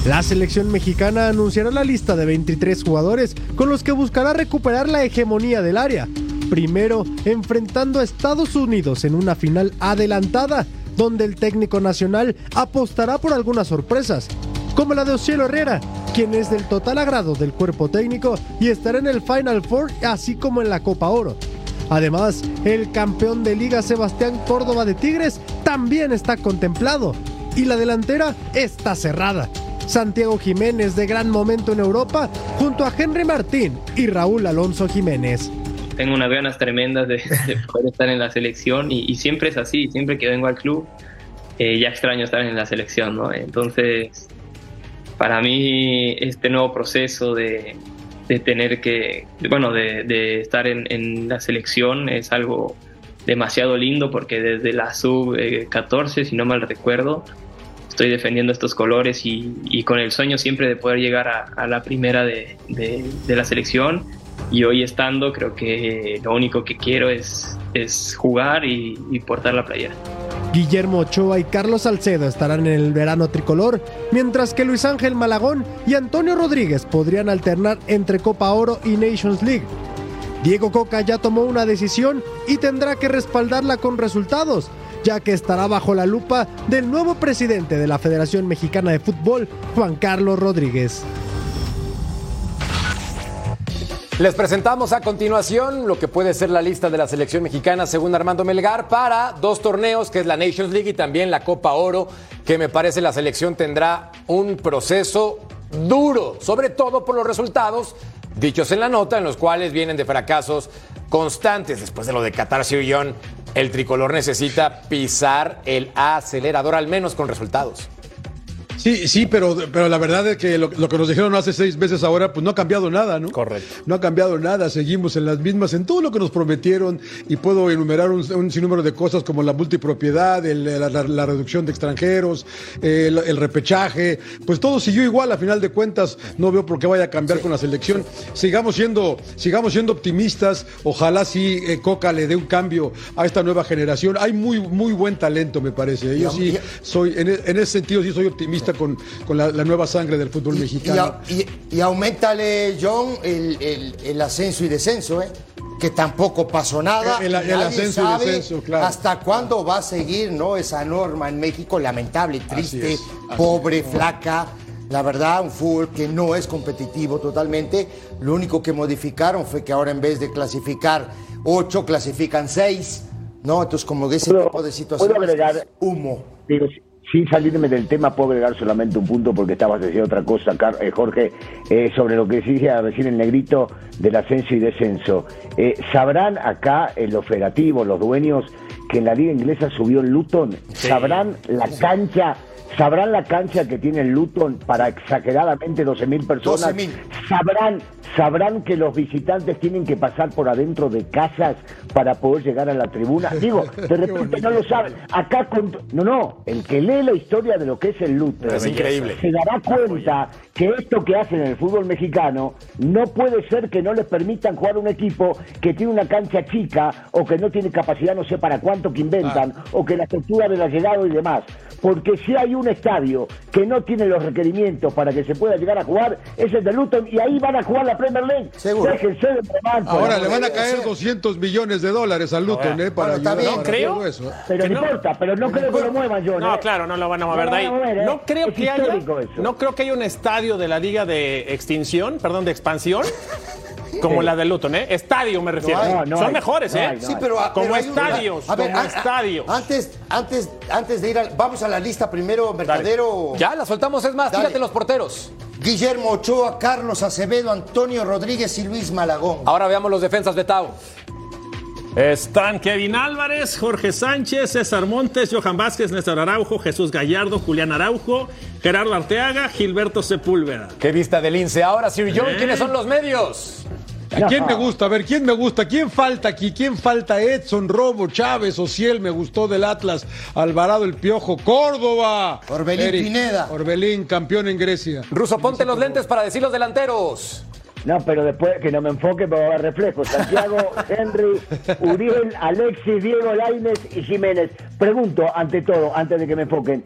La selección mexicana anunciará la lista de 23 jugadores con los que buscará recuperar la hegemonía del área. Primero, enfrentando a Estados Unidos en una final adelantada, donde el técnico nacional apostará por algunas sorpresas, como la de Ocielo Herrera, quien es del total agrado del cuerpo técnico y estará en el Final Four, así como en la Copa Oro. Además, el campeón de liga Sebastián Córdoba de Tigres también está contemplado y la delantera está cerrada. Santiago Jiménez de gran momento en Europa junto a Henry Martín y Raúl Alonso Jiménez. Tengo unas ganas tremendas de, de poder estar en la selección y, siempre es así, siempre que vengo al club eh, ya extraño estar en la selección, ¿no? Entonces, para mí este nuevo proceso de, tener que, bueno, de, estar en, en, la selección es algo demasiado lindo porque desde la sub-14, si no mal recuerdo, estoy defendiendo estos colores y, con el sueño siempre de poder llegar a, la primera de, la selección. Y hoy estando, creo que lo único que quiero es, es jugar y, y portar la playera. Guillermo Ochoa y Carlos Salcedo estarán en el verano tricolor, mientras que Luis Ángel Malagón y Antonio Rodríguez podrían alternar entre Copa Oro y Nations League. Diego Coca ya tomó una decisión y tendrá que respaldarla con resultados, ya que estará bajo la lupa del nuevo presidente de la Federación Mexicana de Fútbol, Juan Carlos Rodríguez. Les presentamos a continuación lo que puede ser la lista de la selección mexicana según Armando Melgar para dos torneos, que es la Nations League y también la Copa Oro, que me parece la selección tendrá un proceso duro, sobre todo por los resultados dichos en la nota, en los cuales vienen de fracasos constantes. Después de lo de Qatar John, el tricolor necesita pisar el acelerador, al menos con resultados. Sí, sí, pero, pero la verdad es que lo, lo, que nos dijeron hace seis meses ahora, pues no ha cambiado nada, ¿no? Correcto. No ha cambiado nada, seguimos en las mismas, en todo lo que nos prometieron, y puedo enumerar un, un sinnúmero de cosas como la multipropiedad, el, la, la, la, reducción de extranjeros, el, el, repechaje, pues todo siguió igual, a final de cuentas, no veo por qué vaya a cambiar sí. con la selección. Sigamos siendo, sigamos siendo optimistas, ojalá sí eh, Coca le dé un cambio a esta nueva generación. Hay muy, muy buen talento, me parece. Yo sí soy, en, en ese sentido sí soy optimista con, con la, la, nueva sangre del fútbol y, mexicano. Y, y, y, aumentale, John, el, el, el, ascenso y descenso, ¿eh? que tampoco pasó nada. El, el ascenso sabe y descenso, claro. ¿Hasta cuándo va a seguir no esa norma en México? Lamentable, triste, es, pobre, es. flaca. La verdad, un fútbol que no es competitivo totalmente. Lo único que modificaron fue que ahora en vez de clasificar ocho, clasifican seis. ¿no? Entonces, como de ese tipo de situaciones, agregar, humo. Pero, sin salirme del tema, puedo agregar solamente un punto porque estabas diciendo otra cosa, eh, Jorge, eh, sobre lo que decía recién el negrito del ascenso y descenso. Eh, ¿Sabrán acá en los federativos, los dueños, que en la liga inglesa subió el Luton? Sí. ¿Sabrán la cancha? ¿Sabrán la cancha que tiene el Luton para exageradamente 12.000 personas? 12 ¿Sabrán, ¿Sabrán que los visitantes tienen que pasar por adentro de casas para poder llegar a la tribuna? Digo, de repente no lo saben. Acá, con... no, no, el que lee la historia de lo que es el Luton es increíble. se dará cuenta que esto que hacen en el fútbol mexicano no puede ser que no les permitan jugar un equipo que tiene una cancha chica o que no tiene capacidad no sé para cuánto que inventan ah. o que la estructura de la llegada y demás. Porque si hay un estadio que no tiene los requerimientos para que se pueda llegar a jugar, es el de Luton y ahí van a jugar la Premier League. Seguro. Ahora le van a caer 200 millones de dólares al Luton, ¿eh? Para bueno, ayudar no creo. Eso. Pero no, importa, pero no creo que lo muevan yo. No, claro, no lo van a mover no de ahí. Mover, ¿eh? No creo es que haya. Eso. No creo que haya un estadio de la liga de extinción, perdón, de expansión. Como la de Luton, ¿eh? Estadio me refiero. No hay, no Son hay, mejores, ¿eh? sí, pero, como pero estadios, a ver, como a, estadios. Antes, antes, antes de ir al, vamos a la lista primero, Mercadero. Ya, la soltamos, es más, Dale. tírate los porteros. Guillermo Ochoa, Carlos Acevedo, Antonio Rodríguez y Luis Malagón. Ahora veamos los defensas de Tau. Están Kevin Álvarez, Jorge Sánchez, César Montes, Johan Vázquez, Néstor Araujo, Jesús Gallardo, Julián Araujo, Gerardo Arteaga, Gilberto Sepúlveda. Qué vista del lince. Ahora, Sir John, ¿quiénes son los medios? ¿A quién me gusta? A ver, ¿quién me gusta? ¿Quién falta aquí? ¿Quién falta? Edson, Robo, Chávez, Ociel, me gustó del Atlas, Alvarado, el Piojo, Córdoba. Orbelín Eric, Pineda. Orbelín, campeón en Grecia. Ruso, ponte los lentes para decir los delanteros. No, pero después que no me enfoque, me va a dar reflejo. Santiago, Henry, Uriel, Alexis, Diego Lainez y Jiménez. Pregunto, ante todo, antes de que me enfoquen,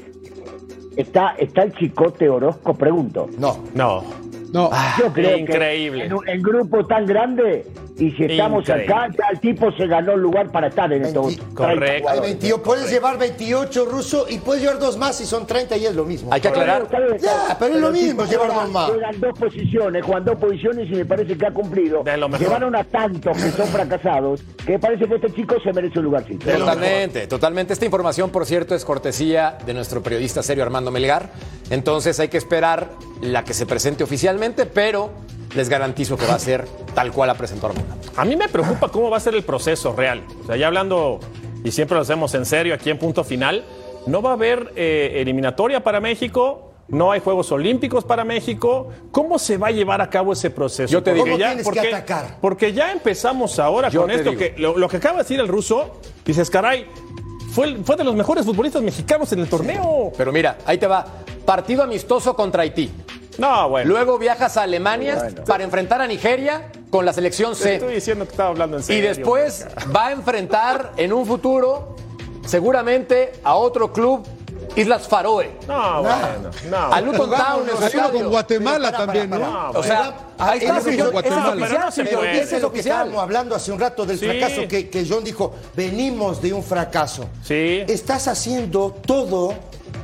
¿está, está el chicote Orozco? Pregunto. No. No. No. Ah, Yo creo increíble. que en un en grupo tan grande y si estamos Increíble. acá, ya el tipo se ganó el lugar para estar en estos 20 Correcto. 30 Hay jugadores. 28, puedes llevar 28 ruso y puedes llevar dos más y son 30 y es lo mismo. Hay que aclarar. Ya, pero es lo mismo llevar dos más. Juegan dos posiciones, juegan dos posiciones y me parece que ha cumplido. De lo mejor. Llevaron a tantos que son fracasados que parece que este chico se merece un lugarcito. Totalmente, totalmente. Esta información, por cierto, es cortesía de nuestro periodista serio Armando Melgar. Entonces hay que esperar la que se presente oficialmente, pero les garantizo que va a ser tal cual la presentó Armando. A mí me preocupa cómo va a ser el proceso real. O sea, ya hablando, y siempre lo hacemos en serio aquí en punto final, no va a haber eh, eliminatoria para México, no hay Juegos Olímpicos para México. ¿Cómo se va a llevar a cabo ese proceso? Yo te Porque digo. ¿Cómo tienes que atacar? Porque ya empezamos ahora Yo con esto, digo. que lo, lo que acaba de decir el ruso, dices, caray, fue, fue de los mejores futbolistas mexicanos en el torneo. Pero mira, ahí te va. Partido amistoso contra Haití. No, bueno. Luego viajas a Alemania para enfrentar a Nigeria con la selección te estoy C. diciendo que estaba hablando en Y serio. después va a enfrentar en un futuro seguramente a otro club, Islas Faroe. No, bueno. No. A Luton Town en Juega con. Guatemala Pero para, también, para, ¿no? O sea, ahí está, es Guatemala. oficial, Pero no es es lo que estábamos hablando hace un rato del Sí. fracaso que, que John dijo, venimos de un fracaso. Sí. Estás haciendo todo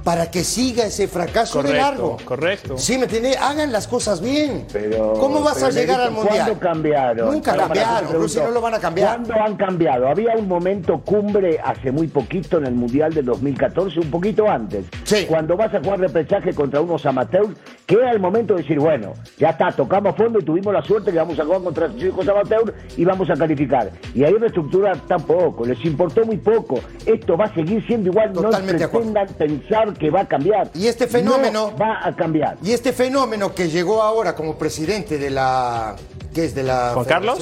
para que siga ese fracaso de largo. correcto. Sí, ¿me entiendes? Hagan las cosas bien. Pero, ¿Cómo vas pero a llegar al Mundial? ¿Cuándo cambiaron? Nunca cambiaron, Rusia no lo van a cambiar. ¿Cuándo han cambiado? Había un momento cumbre hace muy poquito en el Mundial del 2014, un poquito antes. Sí. Cuando vas a jugar repechaje contra unos amateurs, que era el momento de decir, bueno, ya está, tocamos fondo y tuvimos la suerte que vamos a jugar contra chicos amateurs y vamos a calificar. Y ahí reestructurar tampoco, les importó muy poco. Esto va a seguir siendo igual, Totalmente de no pretendan pensar que va a cambiar. Y este fenómeno- No va a cambiar. Y este fenómeno que llegó ahora como presidente de la... ¿Qué es? De la ¿Juan Carlos?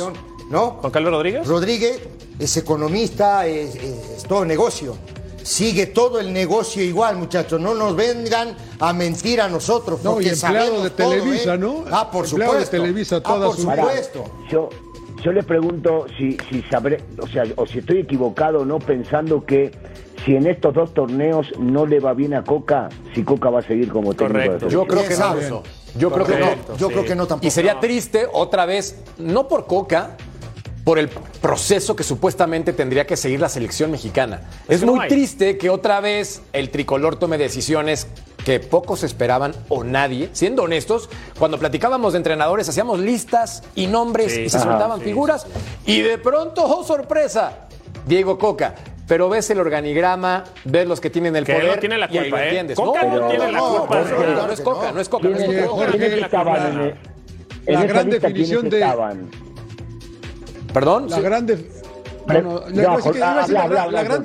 ¿No? ¿Juan Carlos Rodríguez? Rodríguez es economista, es, es- es todo negocio. Sigue todo el negocio igual, muchachos. No nos vengan a mentir a nosotros. No, porque y empleado de todo, Televisa, ¿eh? ¿no? Ah, por Empleado de supuesto. Televisa ah, toda por su- Pará, supuesto. Yo, yo le pregunto si, si sabré, o sea, o si estoy equivocado o no pensando que si en estos dos torneos no le va bien a Coca, si Coca va a seguir como técnico de. Yo creo que no. Yo creo que no. Yo sí. creo que no tampoco. Y sería triste otra vez, no por Coca, por el proceso que supuestamente tendría que seguir la selección mexicana. Es que muy triste que otra vez el tricolor tome decisiones que pocos esperaban o nadie, siendo honestos, cuando platicábamos de entrenadores hacíamos listas y nombres Sí. y se Ajá, soltaban sí, figuras y de pronto, oh sorpresa, Diego Coca. Pero ves el organigrama, ves los que tienen el Que poder no tiene la y ahí lo culpa, ¿eh? entiendes. Coca no Pero- tiene la no, culpa. Jorge, eso no, no. no es Coca, no es Coca. no es ¿Quiénes, Coca. Estaban La gran definición de- estaban? Perdón. La No, no, no, gran-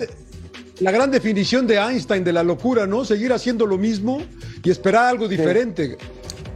la gran definición de Einstein de la locura, ¿no? Seguir haciendo lo mismo y esperar algo diferente. Sí,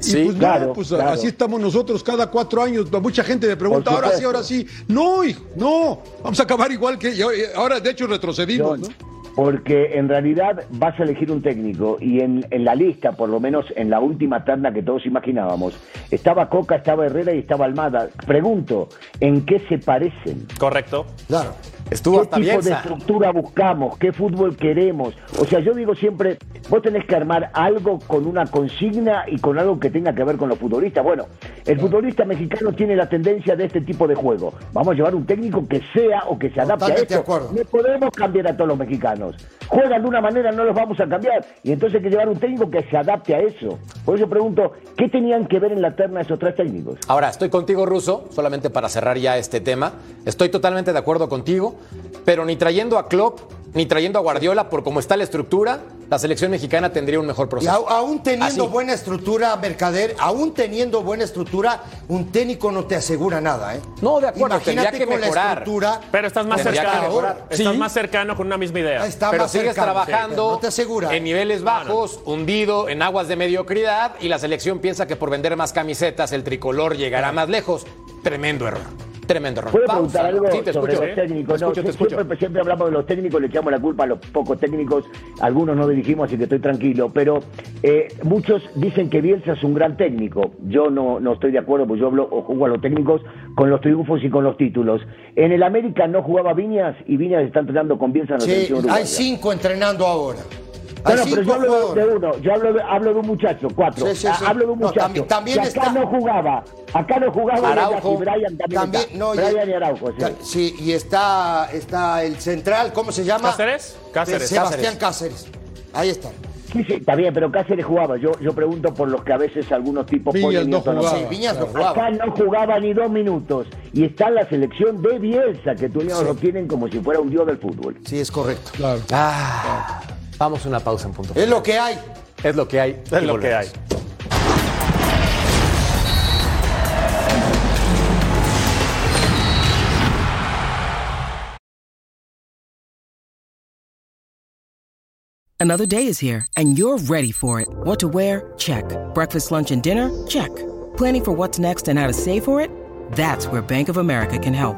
y pues claro, no, pues claro. así estamos nosotros cada cuatro años. Mucha gente me pregunta, ahora sí, ahora sí. No, hijo, no. Vamos a acabar igual que. y Ahora, de hecho, retrocedimos, John, ¿no? Porque en realidad vas a elegir un técnico y en, en la lista, por lo menos en la última terna que todos imaginábamos, estaba Coca, estaba Herrera y estaba Almada. Pregunto, ¿en qué se parecen? Correcto. Claro. Estuvo ¿Qué hasta tipo de estructura buscamos? ¿Qué fútbol queremos? O sea, yo digo siempre, vos tenés que armar algo con una consigna y con algo que tenga que ver con los futbolistas. Bueno, el futbolista mexicano tiene la tendencia de este tipo de juego. Vamos a llevar un técnico que sea o que se adapte Totalmente a esto. No podemos cambiar a todos los mexicanos. Juegan de una manera, no los vamos a cambiar. Y entonces hay que llevar un técnico que se adapte a eso. Por eso pregunto, ¿qué tenían que ver en la terna esos tres técnicos? Ahora, estoy contigo, Ruso, solamente para cerrar ya este tema. Estoy totalmente de acuerdo contigo, pero ni trayendo a Klopp, ni trayendo a Guardiola, por cómo está la estructura, la selección mexicana tendría un mejor proceso. aún teniendo Así. buena estructura, Mercader, aún teniendo buena estructura, un técnico no te asegura nada, ¿eh? No, de acuerdo, Imagínate tendría que con la mejorar. estructura. Pero estás más cercano. Estás Sí. más cercano con una misma idea. Está pero más sigues cercano, trabajando no te asegura. en niveles bajos, hundido en aguas de mediocridad y la selección piensa que por vender más camisetas el tricolor llegará más lejos. Tremendo error. Tremendo error. ¿Puedo Pausa. preguntar algo Sí, te sobre escucho. los técnicos? No, escucho, te sie- escucho. Siempre, siempre hablamos de los técnicos, le echamos la culpa a los pocos técnicos, algunos no dirigimos, así que estoy tranquilo, pero eh, muchos dicen que Bielsa es un gran técnico. Yo no, no estoy de acuerdo, porque yo hablo o juego a los técnicos con los triunfos y con los títulos. En el América no jugaba Viñas y Viñas está entrenando con Bielsa en la Sí, hay cinco entrenando ahora. No, Hay no, pero yo hablo de- uno, yo hablo de, hablo de un muchacho, cuatro. Sí, sí, Ah, sí. Hablo de un No, muchacho. también- también que acá está- no jugaba, acá no jugaba Araujo. y Brian también, También, está. no, Brian y Araujo, sí. Sí, y está, está el central, ¿cómo se llama? ¿Cáceres? Cáceres. Sebastián Cáceres. Ahí está. Sí, sí, está bien, pero Cáceres jugaba. Yo, yo pregunto por los que a veces algunos tipos Viñas ponen no jugaba. Sí, Viñas no jugaba. Acá no jugaba ni dos minutos. Y está en la selección de Bielsa, que tú yo lo tienen como si fuera un dios del fútbol. Sí, es correcto. Claro. Ah, vamos a una pausa en punto. Es lo que hay. Es lo que hay. Es lo que hay. Another day is here, and you're ready for it. What to wear? Check. Breakfast, lunch, and dinner? Check. Planning for what's next and how to save for it? That's where Bank of America can help.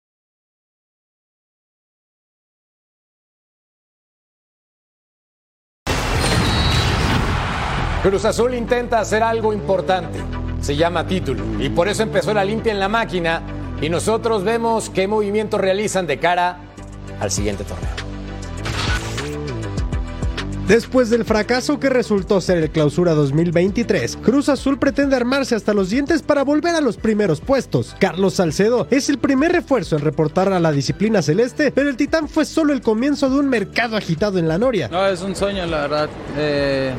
Cruz Azul intenta hacer algo importante. Se llama título. Y por eso empezó la limpia en la máquina. Y nosotros vemos qué movimientos realizan de cara al siguiente torneo. Después del fracaso que resultó ser el clausura 2023, Cruz Azul pretende armarse hasta los dientes para volver a los primeros puestos. Carlos Salcedo es el primer refuerzo en reportar a la disciplina celeste, pero el Titán fue solo el comienzo de un mercado agitado en la Noria. No, es un sueño, la verdad. Eh,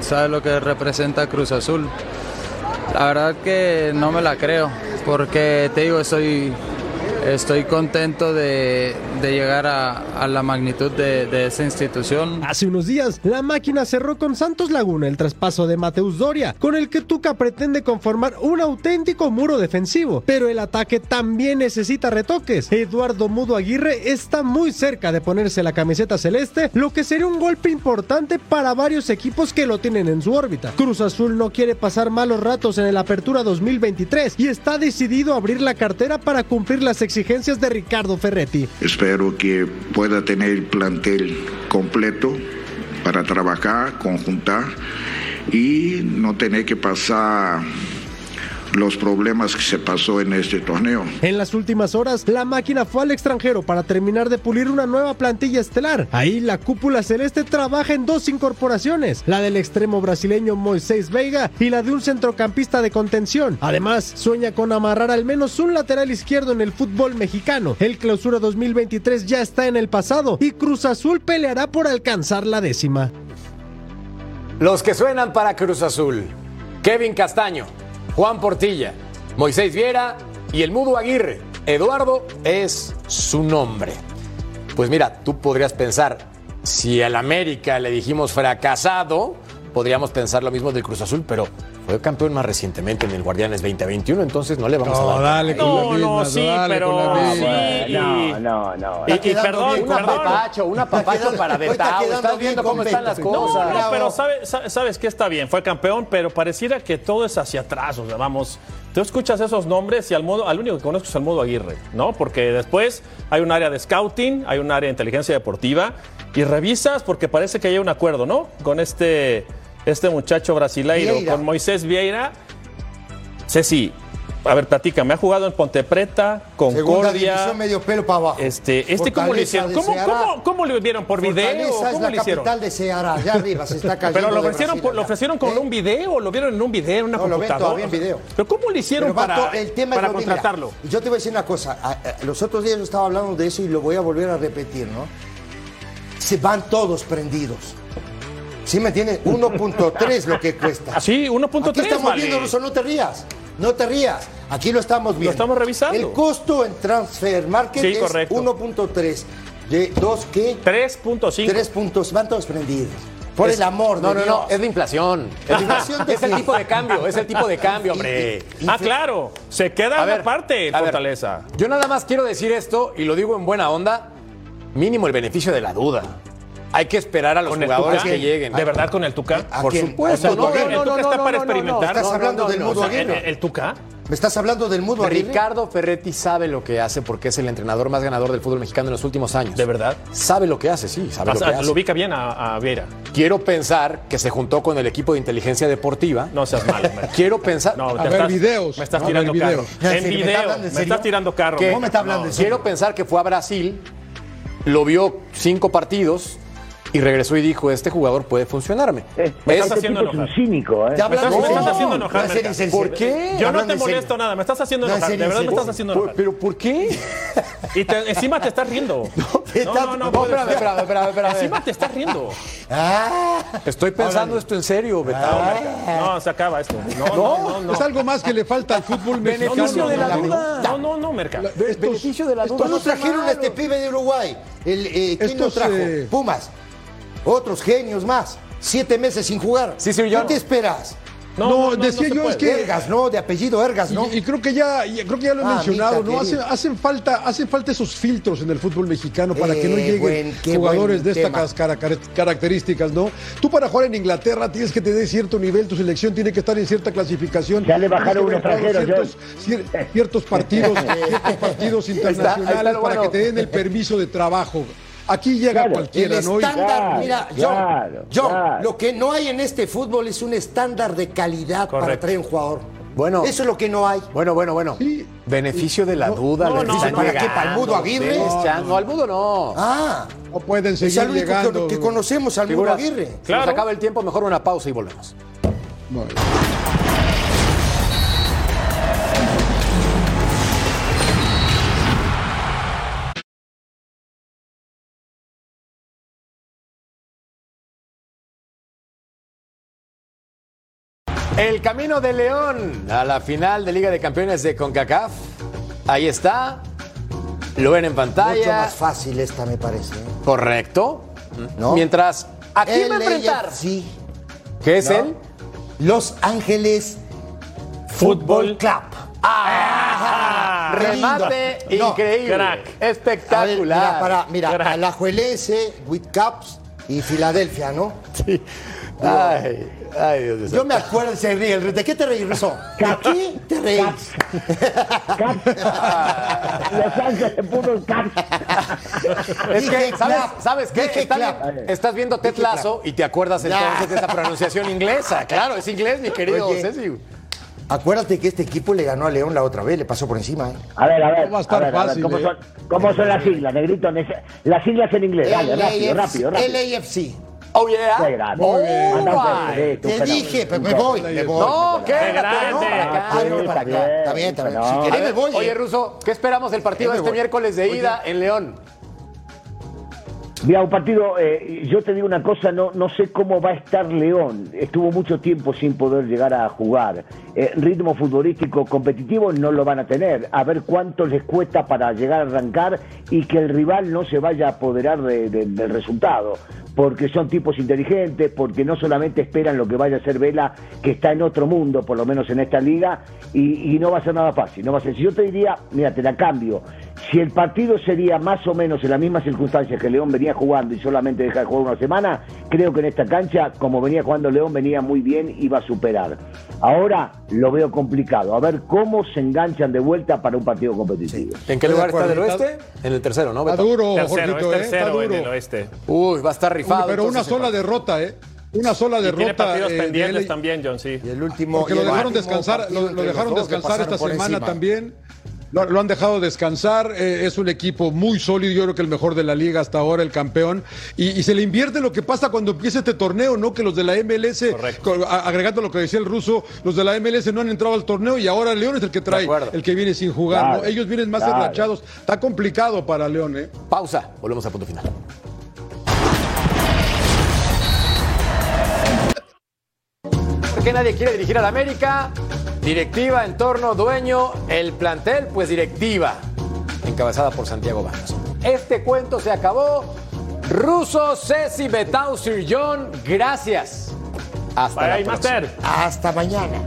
sabe lo que representa Cruz Azul. La verdad que no me la creo, porque te digo, estoy, estoy contento de, de llegar a, a la magnitud de, de esa institución. Hace unos días, la máquina cerró con Santos Laguna el traspaso de Mateus Doria, con el que Tuca pretende conformar un auténtico muro defensivo. Pero el ataque también necesita retoques. Eduardo Mudo Aguirre está muy cerca de ponerse la camiseta celeste, lo que sería un golpe importante para varios equipos que lo tienen en su órbita. Cruz Azul no quiere pasar malos ratos en el Apertura 2023 y está decidido a abrir la cartera para cumplir las exigencias de Ricardo Ferretti. Espero que pueda tener el plantel completo para trabajar, conjuntar y no tener que pasar los problemas que se pasó en este torneo. En las últimas horas, la máquina fue al extranjero para terminar de pulir una nueva plantilla estelar. Ahí la cúpula celeste trabaja en dos incorporaciones, la del extremo brasileño Moisés Veiga y la de un centrocampista de contención. Además, sueña con amarrar al menos un lateral izquierdo en el fútbol mexicano. El clausura 2023 ya está en el pasado y Cruz Azul peleará por alcanzar la décima. Los que suenan para Cruz Azul. Kevin Castaño, Juan Portilla, Moisés Viera y el Mudo Aguirre. Eduardo es su nombre. Pues mira, tú podrías pensar, si al América le dijimos fracasado, podríamos pensar lo mismo del Cruz Azul, pero fue campeón más recientemente en el Guardianes 2021, entonces no le vamos No, a dar. dale con No, la misma, no, sí, dale pero con la misma. sí, y- No, no, no. Y, y perdón, bien, Un perdón. apapacho, un apapacho quedando- para Betao. Estás viendo cómo están las cosas. No, pero sabe- sa- sabes que está bien, fue campeón, pero pareciera que todo es hacia atrás. O sea, vamos, tú escuchas esos nombres y al modo, al único que conozco es al modo Aguirre, ¿no? Porque después hay un área de scouting, hay un área de inteligencia deportiva y revisas porque parece que hay un acuerdo, ¿no? Con este, este muchacho brasileiro, Vieira. con Moisés Vieira. Ceci, a ver, platícame, ha jugado en Ponte Preta, Segunda Concordia. división, medio pelo para abajo. Este, este ¿cómo le hicieron? ¿Cómo, cómo, cómo le vieron? ¿Por video? Fortaleza es ¿Cómo la le hicieron? capital de Ceará, allá arriba, se está cayendo. Pero lo ofrecieron, Brasil lo ofrecieron con ¿Eh? un video, lo vieron en un video, en una No, lo ven computadora. todavía en video. Pero ¿cómo le hicieron Pero para, el tema para es lo mismo. Mira, contratarlo? yo te voy a decir una cosa. Los otros días yo estaba hablando de eso y lo voy a volver a repetir, ¿no? Se van todos prendidos. ¿Sí me entiendes? 1.3 lo que cuesta. Ah, sí, 1.3 Aquí estamos vale. viendo, Russo, no te rías. No te rías. Aquí lo estamos viendo. estamos revisando. El costo en Transfer Market Sí, es correcto. 1.3. De dos, ¿qué? 3.5. Tres puntos. Van todos prendidos. Por Es- el amor de No, no, no, Dios. es de inflación. Es, de ¿Inflación de es el tipo de cambio, es el tipo de cambio, hombre. Ah, claro. Se queda una ver, parte, a ver, Fortaleza. Yo nada más quiero decir esto, y lo digo en buena onda, mínimo el beneficio de la duda. Hay que esperar a los jugadores que lleguen. ¿De verdad con el Tuca? ¿A Por quién? supuesto. ¿A no, no, ¿El no, Tuca no, está no, para no, no, experimentar? Estás hablando del no, Mudo no, ¿El, Aguirre. el Tuca? ¿Me estás hablando del mudo Aguirre? Ricardo Ferretti sabe lo que hace porque es el entrenador más ganador del fútbol mexicano en los últimos años. ¿De verdad? Sabe lo que hace, sí, sabe lo que O sea, hace. lo ubica bien a, a Viera. Quiero pensar que se juntó con el equipo de inteligencia deportiva. No seas malo, hombre. Quiero pensar. No, A te ver estás- videos, Me estás tirando carro. En ¿sí, me está video. Me estás tirando carro. ¿Cómo me está hablando? serio? Quiero pensar que fue a Brasil, lo vio cinco partidos y regresó y dijo: Este jugador puede funcionarme. Eh, Me Es- estás haciendo es cínico, ¿eh? Ya Me estás, me estás haciendo enojar. No. ¿Por qué? Yo no te serio. molesto nada, me estás haciendo No, en enojar. de verdad me estás haciendo enojar. pero ¿por qué? Y te- encima te estás riendo. No, no, no. No, espérame, espérame, espérame, espérame. Encima te estás riendo. Ah, Estoy pensando esto en serio, Betao. No, se acaba esto. No, no, no. no. Es algo más que le falta al fútbol mexicano. Beneficio de la duda. No, no, no, Merca. Beneficio de la duda. ¿Cómo no sea trajeron a este pibe de Uruguay? El, eh, ¿Quién lo trajo? eh, Pumas. Otros genios más. Siete meses sin jugar. Sí, sí, ¿Qué yo- te esperas? No, decía se yo, puede. es que- Ergas, ¿no? De apellido Ergas, ¿no? Y, y creo que ya, y creo que ya lo he Ah, mencionado, ¿no? Hacen, falta, hacen falta esos filtros en el fútbol mexicano para que no lleguen buen- jugadores de estas cara- cara- características, ¿no? Tú para jugar en Inglaterra tienes que tener cierto nivel, tu selección tiene que estar en cierta clasificación. Ya le tienes bajaron que un haber jugado extranjero, ciertos, cier- ciertos partidos, ciertos partidos está, ahí está internacionales para bueno. que te den el permiso de trabajo. Aquí llega Claro, cualquiera, el ¿no? Estándar, Claro, mira, John, claro, John, claro. lo que no hay en este fútbol es un estándar de calidad para traer un jugador. Bueno. Eso es lo que no hay. Bueno, bueno, bueno. Sí. Beneficio de la duda. no, no, no. ¿Para qué? ¿Para el Mudo Aguirre? No. No, al Mudo no. Ah, No pueden es seguir el único que- llegando. que, conocemos al Mudo Aguirre. se Claro. Nos acaba el tiempo, mejor una pausa y volvemos. Bueno. El camino de León a la final de Liga de Campeones de CONCACAF. Ahí está. Lo ven en Mucho pantalla. más fácil esta, me parece. ¿eh? Correcto. ¿No? Mientras, ¿a quién va a enfrentar? Sí. ¿Qué es ¿No? él? Los Ángeles Fútbol. Fútbol Club. Ah, Qué remate. No, increíble. crack. A ver, Espectacular. mira, para, mira, Crack. Alajuelense, Whitcaps y Filadelfia, ¿no? Sí. Ay, ay, Dios mío. Yo me acuerdo, se ríe. ¿De qué te Russo? ¿De qué te reís? Los Ángeles Fútbol Club. Es que, ¿sabes, clap. ¿sabes qué? Estás, viendo Ted Lasso y te acuerdas entonces de esa pronunciación inglesa. Claro, es inglés, mi querido Oye. Ceci. Acuérdate que este equipo le ganó a León la otra vez, le pasó por encima. ¿eh? A ver, a ver, va a estar a ver, a ver, ¿cómo, ¿eh? son, ¿cómo son las siglas, negrito? Las siglas en inglés, dale, rápido, rápido, rápido. LAFC. Oh, yeah. Qué grande. Right. Te fenómeno. dije, pero me voy, me voy. No, me voy. quédate, grande. no, para acá. Ah, no, para acá. Está bien, está bien. Si querés me voy. Oye. Ruso, ¿qué esperamos del partido este miércoles de ida en León? Mira, un partido, eh, yo te digo una cosa, no, no sé cómo va a estar León. Estuvo mucho tiempo sin poder llegar a jugar. Eh, ritmo futbolístico competitivo no lo van a tener. A ver cuánto les cuesta para llegar a arrancar y que el rival no se vaya a apoderar de- de- del resultado. Porque son tipos inteligentes, porque no solamente esperan lo que vaya a hacer Vela, que está en otro mundo, por lo menos en esta liga, y, y no va a ser nada fácil. No va a ser. Si yo te diría, mira, te la cambio. Si el partido sería más o menos en las mismas circunstancias que León venía jugando y solamente deja de jugar una semana, creo que en esta cancha, como venía jugando León, venía muy bien y va a superar. Ahora lo veo complicado. A ver cómo se enganchan de vuelta para un partido competitivo. ¿En qué lugar está del oeste? En el tercero, ¿no? Está Beto? duro, Tercero, Jorgito, es ¿eh? Está tercero en duro. el oeste. Uy, va a estar rifado. Pero una sola derrota, ¿eh? Una sola Y tiene derrota. partidos eh, pendientes también, John, sí. Y el último. Porque y lo dejaron descansar, lo, dejaron descansar esta semana encima. también. Lo, lo han dejado descansar. eh, es un equipo muy sólido, yo creo que el mejor de la liga hasta ahora, el campeón. Y, y se le invierte lo que pasa cuando empieza este torneo, ¿no? Que los de la MLS, a- agregando lo que decía el ruso, los de la MLS no han entrado al torneo y ahora León es el que trae, el que viene sin jugar, Claro, ¿no? Ellos vienen más claro. enrachados. Está complicado para León, ¿eh? Pausa, volvemos a punto final. ¿Por qué nadie quiere dirigir a la América? Directiva, entorno, dueño, el plantel, pues directiva, encabezada por Santiago Baños. Este cuento se acabó. Ruso, Ceci, Betau, Sir John, gracias. Hasta Bye, la próxima. Master. Hasta mañana.